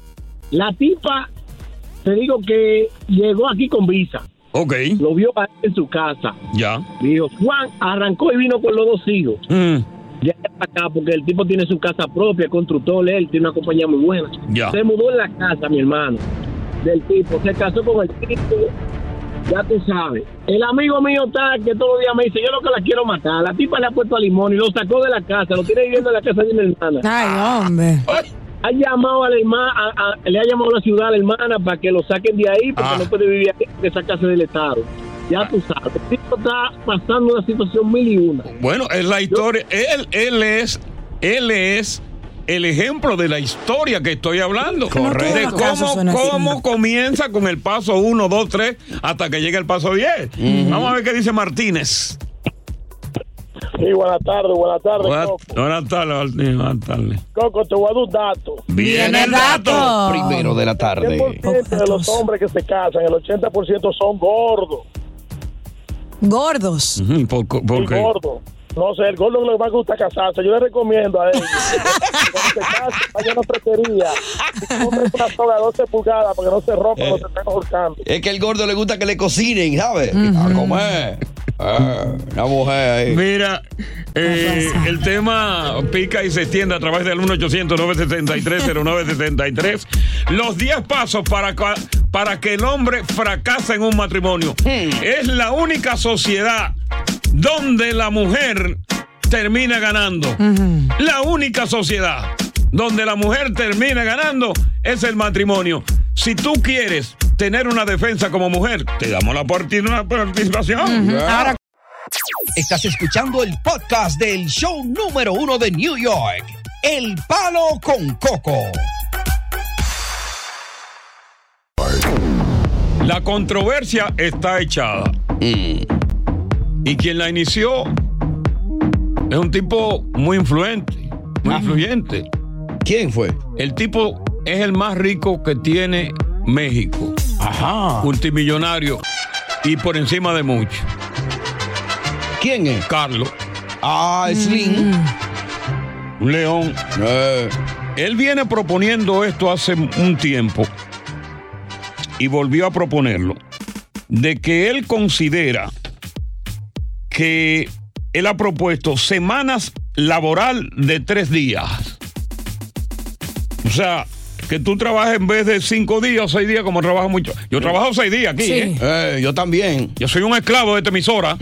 la tipa, te digo que llegó aquí con visa. Ok. Lo vio en su casa. Ya. Dijo, Juan arrancó y vino con los dos hijos. Mm, Ya está acá, porque el tipo tiene su casa propia, constructor, él tiene una compañía muy buena. Ya. Se mudó en la casa, mi hermano, del tipo. Se casó con el tipo, ya tú sabes. El amigo mío está que todos los días me dice, yo lo que la quiero matar. La tipa le ha puesto a limón y lo sacó de la casa, lo tiene viviendo en la casa de mi hermana. Ay, hombre. Ha llamado a la hermana, a- a- le ha llamado a la ciudad a la hermana para que lo saquen de ahí, porque Ah. no puede vivir aquí, de esa casa del Estado. Ya tú sabes. El tipo está pasando una situación mil y una. Bueno, es la historia. Él, él es, él es el ejemplo de la historia que estoy hablando. Correcto. De cómo, cómo comienza con el paso 1, 2, 3, hasta que llega el paso 10. Vamos a ver qué dice Martínez. Sí, buenas tardes, buenas tardes, Buenas, Coco. buenas tardes, Martín, buenas tardes. Coco, te voy a dar un dato. Viene el dato. Primero de la tarde. El 100% de los hombres que se casan, el 80% son gordos. Gordos. Ujú, ¿Por, por Y qué? gordos. No sé, el gordo le va a gustar casarse. Yo le recomiendo a que cuando se casen, vayan a una pretería. Y compren una soga de 12 pulgadas para que no se rompa cuando se estén ahorcando. Es que el gordo le gusta que le cocinen, ¿sabes? A comer. Ah, una mujer ahí. Mira, eh, el tema pica y se extiende a través del 1-800-973-0973. Los 10 pasos para, para que el hombre fracase en un matrimonio. Es la única sociedad donde la mujer termina ganando. La única sociedad donde la mujer termina ganando es el matrimonio. Si tú quieres tener una defensa como mujer, te damos la parti- una participación. Ahora- Estás escuchando el podcast del show número uno de New York, El Palo con Coco. La controversia está echada. Y quien la inició es un tipo muy influente, muy influyente. ¿Quién fue? El tipo es el más rico que tiene México. Ajá. Multimillonario. Y por encima de mucho. ¿Quién es? Carlos. Ah, Slim. Un león. Él viene proponiendo esto hace un tiempo y volvió a proponerlo, de que él considera que él ha propuesto semanas laboral de tres días. O sea, que tú trabajes en vez de cinco días o seis días como trabajo mucho. Yo trabajo seis días aquí, Sí. ¿eh? Eh, yo también. Yo soy un esclavo de esta emisora.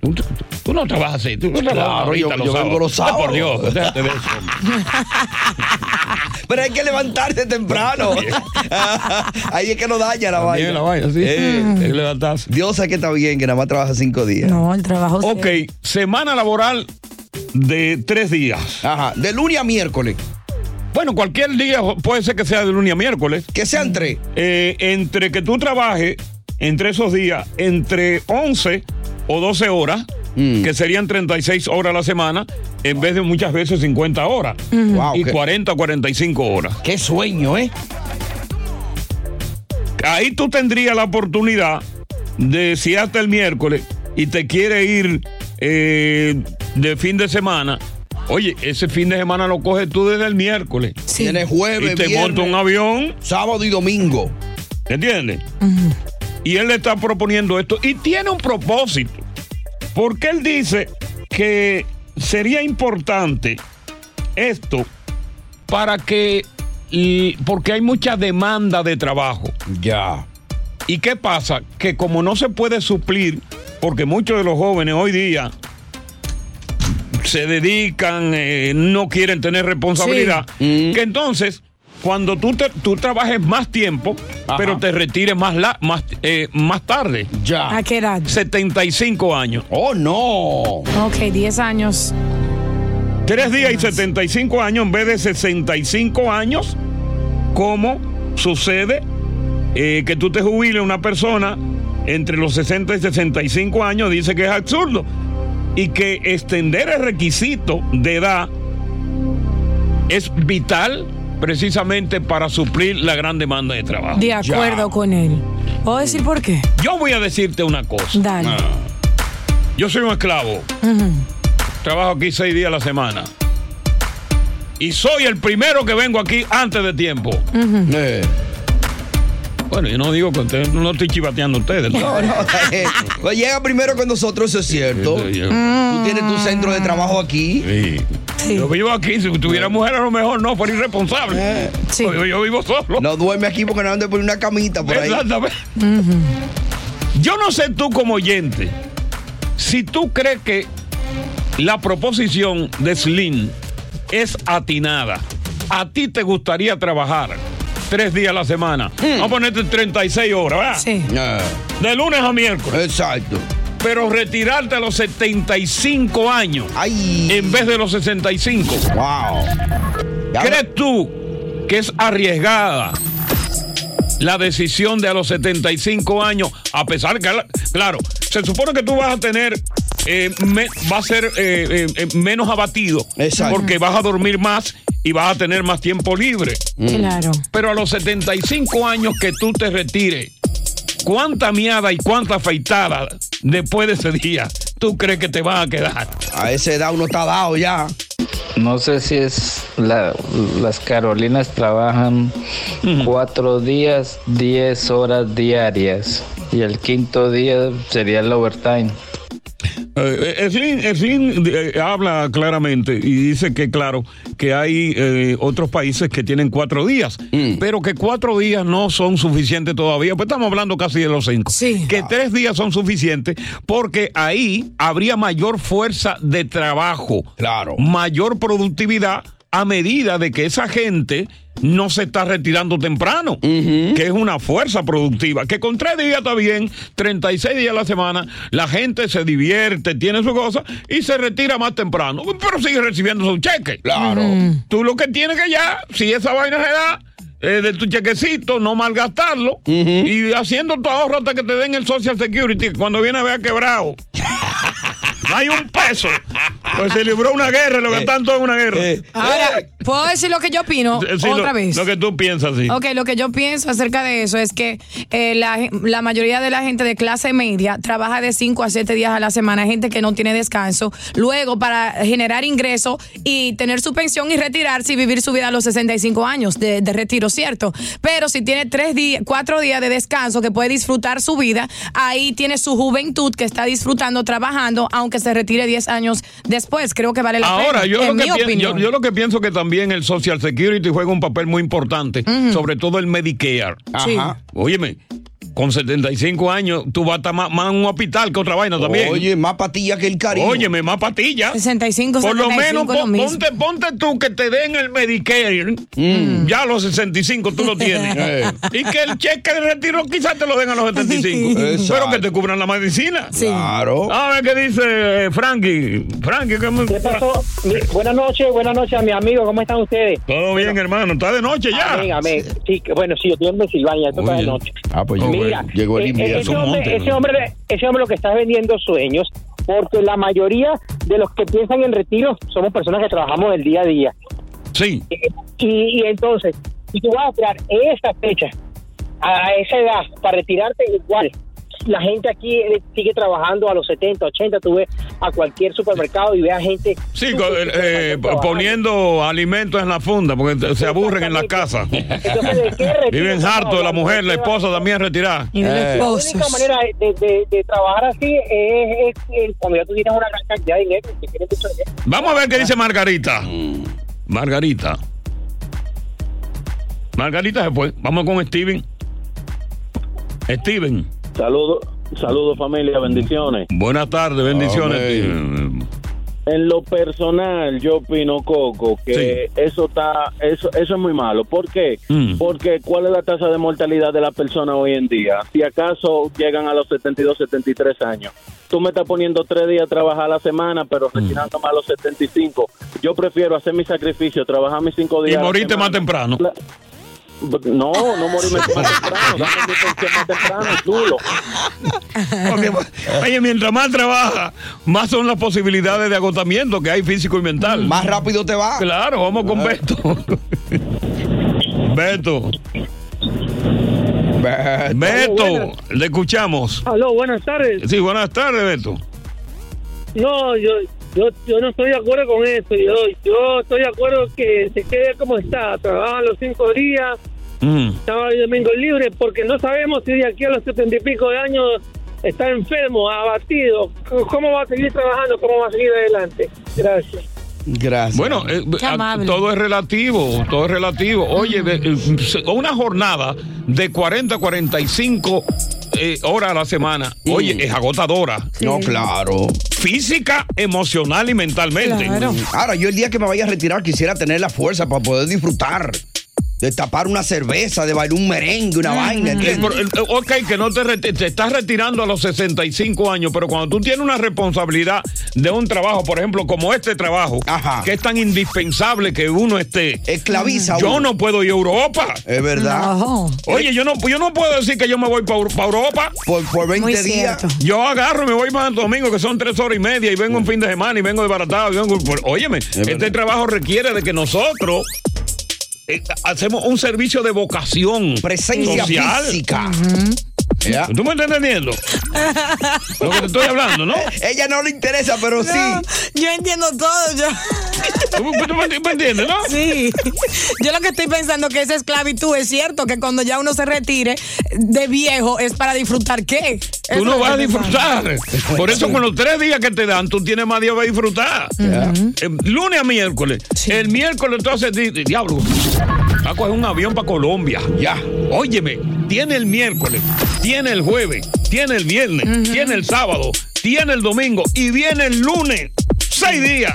Tú, tú- tú no trabajas así, tú no trabajas Claro, ahorita yo- los yo vengo los Ay, por. Dios, déjate de eso. Pero hay que levantarse temprano. Ahí es que no daña la vaina. la vaina, sí. Eh, Hay que levantarse. Dios sabe que está bien, que nada más trabaja cinco días. No, el trabajo. Ok, semana laboral de tres días. Ajá, de lunes a miércoles. Bueno, cualquier día puede ser que sea de lunes a miércoles. Que sean tres. Eh, entre que tú trabajes entre esos días, entre 11 o 12 horas, Mm. que serían 36 horas a la semana, en vez de muchas veces 50 horas. Ujú. Wow, y qué- 40 o 45 horas. Qué sueño, ¿eh? Ahí tú tendrías la oportunidad de, si hasta el miércoles y te quiere ir eh, de fin de semana, oye, ese fin de semana lo coges tú desde el miércoles. Tienes jueves, Y te viernes, monta un avión. Sábado y domingo. ¿Entiendes? Y él le está proponiendo esto y tiene un propósito. Porque él dice que sería importante esto para que. y- porque hay mucha demanda de trabajo. Ya. ¿Y qué pasa? Que como no se puede suplir, porque muchos de los jóvenes hoy día se dedican, eh, no quieren tener responsabilidad, que entonces cuando tú, te- tú trabajes más tiempo, pero te retires más, la, más, eh, más tarde. Ya. ¿A qué edad? 75 años. Oh, no. Ok, 10 años. Tres días y 75 años en vez de 65 años, como sucede eh, que tú te jubiles una persona entre los 60 y 65 años, dice que es absurdo. Y que extender el requisito de edad es vital precisamente para suplir la gran demanda de trabajo. De acuerdo con él. ¿Puedo decir por qué? Yo voy a decirte una cosa. Dale. Yo soy un esclavo. Trabajo aquí seis días a la semana. Y soy el primero que vengo aquí antes de tiempo. Eh. Bueno, yo no digo que ustedes, no estoy chivateando a ustedes. No, no, eh, pues llega primero con nosotros, eso es cierto. Tú tienes tu centro de trabajo aquí. Yo vivo aquí, si tuviera mujer a lo mejor no, por irresponsable. Yo, yo vivo solo. No duerme aquí porque no anda por una camita por ahí. Exactamente. Yo no sé tú como oyente, si tú crees que la proposición de Slim es atinada, a ti te gustaría trabajar tres días a la semana. Vamos a ponerte 36 horas, ¿verdad? Sí. De lunes a miércoles. Exacto. Pero retirarte a los 75 años en vez de los 65. Wow. ¿Crees tú que es arriesgada la decisión de a los 75 años? A pesar que, claro, se supone que tú vas a tener eh, me- va a ser eh, eh, eh, menos abatido. Exacto. Porque vas a dormir más y vas a tener más tiempo libre. Claro. Pero a los 75 años que tú te retires, ¿cuánta miada y cuánta afeitada después de ese día tú crees que te van a quedar? A esa edad uno está dado ya. No sé si es la- las Carolinas trabajan cuatro días, diez horas diarias y el quinto día sería el overtime. Eh, Eflin, eh, habla claramente y dice que, claro, que hay eh, otros países que tienen cuatro días, pero que cuatro días no son suficientes todavía, pues estamos hablando casi de los cinco. Que tres días son suficientes porque ahí habría mayor fuerza de trabajo, claro. mayor productividad a medida de que esa gente no se está retirando temprano, que es una fuerza productiva, que con tres días está bien, 36 días a la semana, la gente se divierte, tiene su cosa y se retira más temprano, pero sigue recibiendo su cheque. Claro. Tú lo que tienes que ya, si esa vaina se da, eh, de tu chequecito, no malgastarlo y haciendo tu ahorro hasta que te den el Social Security, cuando viene a ver quebrado. No hay un peso. Pues se libró una guerra, lo gastan todo en una guerra. Ahora, ¿puedo decir lo que yo opino? Sí, Otra lo, vez. Lo que tú piensas, sí. Ok, lo que yo pienso acerca de eso es que eh, la, la mayoría de la gente de clase media trabaja de 5 a 7 días a la semana, gente que no tiene descanso, luego para generar ingreso y tener su pensión y retirarse y vivir su vida a los 65 años de, de retiro, ¿cierto? Pero si tiene tres días, cuatro días de descanso que puede disfrutar su vida, ahí tiene su juventud que está disfrutando, trabajando, aunque se retire 10 años después. Creo que vale la Ahora, pena. yo pien- opinión. yo, yo lo que pienso que también el Social Security juega un papel muy importante, sobre todo el Medicare. Sí. Óyeme, con 75 años tú vas a estar más, más en un hospital que otra vaina también. Oye, más patilla que el cariño. Óyeme, más patillas. 65, Por lo 75 menos es lo pon- mismo. ponte, ponte tú que te den el Medicare. Ya a los 65 tú lo tienes. Eh. y que el cheque de retiro quizás te lo den a los 75. Exacto. pero que te cubran la medicina. Claro. A ver qué dice eh, Frankie. Frankie, ¿qué, ¿Qué pasó? Buenas noches, buenas noches a mi amigo, ¿cómo están ustedes? Todo bien, hermano. Está de noche ya. Amén, amén. Sí, bueno, sí, yo estoy en Pensilvania, esto está de noche. Ah, pues llegó, Mira, llegó el eh, invierno. ese, hombre, ese, hombre, ese hombre lo que está es vendiendo sueños, porque la mayoría de los que piensan en retiro somos personas que trabajamos el día a día. Sí. Y, y entonces, si tú vas a esperar esa fecha, a esa edad, para retirarte igual, la gente aquí eh, sigue trabajando a los 70, 80, tú ves a cualquier supermercado y ves a gente... Sí, eh, eh, poniendo alimentos en la funda porque se aburren en la casa. Viven hartos la mujer, la esposa también retirada. La única manera de, de- de trabajar así es, es- es cuando ya tú tienes una gran cantidad de dinero. que tienes mucho dinero. Vamos a ver qué dice Margarita. Margarita. Margarita se fue. Vamos con Steven. Steven. Saludos, saludos familia, bendiciones. Buenas tardes, bendiciones. En lo personal, yo opino, Coco, que eso está, eso, eso es muy malo. ¿Por qué? Mm. Porque ¿cuál es la tasa de mortalidad de la persona hoy en día? Si acaso llegan a los 72, 73 años. Tú me estás poniendo tres días a trabajar a la semana, pero Mm. retirándome a los 75. Yo prefiero hacer mi sacrificio, trabajar mis cinco Y días. a la moriste más temprano. No, no morirme más temprano. Dame mi pensión más temprano, chulo. Porque, oye, mientras más trabaja, más son las posibilidades de agotamiento que hay físico y mental. Más rápido te va. Claro, vamos con Beto. Beto. Beto, le escuchamos. Aló, buenas tardes. Sí, buenas tardes, Beto. No, yo, yo, yo no estoy de acuerdo con eso. Yo, yo estoy de acuerdo que se quede como está. Trabajan los cinco días, Mm. sábado y domingo libre, porque no sabemos si de aquí a los setenta y pico de años está enfermo, abatido. ¿Cómo va a seguir trabajando? ¿Cómo va a seguir adelante? Gracias. Gracias. Bueno, eh, a- todo es relativo, todo es relativo. Oye, de- eh, una jornada de 40 45 eh, horas a la semana, oye, es agotadora. No, claro. Física, emocional y mentalmente. Ahora, yo el día que me vaya a retirar quisiera tener la fuerza para poder disfrutar. De tapar una cerveza, de bailar un merengue, una vaina, Ok, que no te, estás retirando a los 65 años, pero cuando tú tienes una responsabilidad de un trabajo, por ejemplo, como este trabajo, que es tan indispensable que uno esté. Esclaviza Yo uno. no puedo ir a Europa. Es verdad. Oye, yo no, yo no puedo decir que yo me voy para Europa. Por, por 20 Muy días. cierto. Yo agarro y me voy para Santo Domingo, que son tres horas y media, y vengo un fin de semana y vengo desbaratado. y vengo- por- óyeme, este trabajo requiere de que nosotros eh, hacemos un servicio de vocación Presencia social. física. Ya. ¿Tú me estás entendiendo? Lo que te estoy hablando, ¿no? Ella no le interesa, pero sí. Yo entiendo todo. Yo. ¿Tú, tú me, me entiendes, no? Sí. Yo lo que estoy pensando que esa esclavitud es cierto que cuando ya uno se retire de viejo es para disfrutar qué. Tú no vas a disfrutar. Por eso con los tres días que te dan, tú tienes más días para disfrutar. Eh, lunes a miércoles. El miércoles entonces, di- di- diablo, va a coger un avión para Colombia. Ya. Óyeme, tiene el miércoles, tiene el jueves, tiene el viernes, tiene el sábado, tiene el domingo y viene el lunes. Seis días.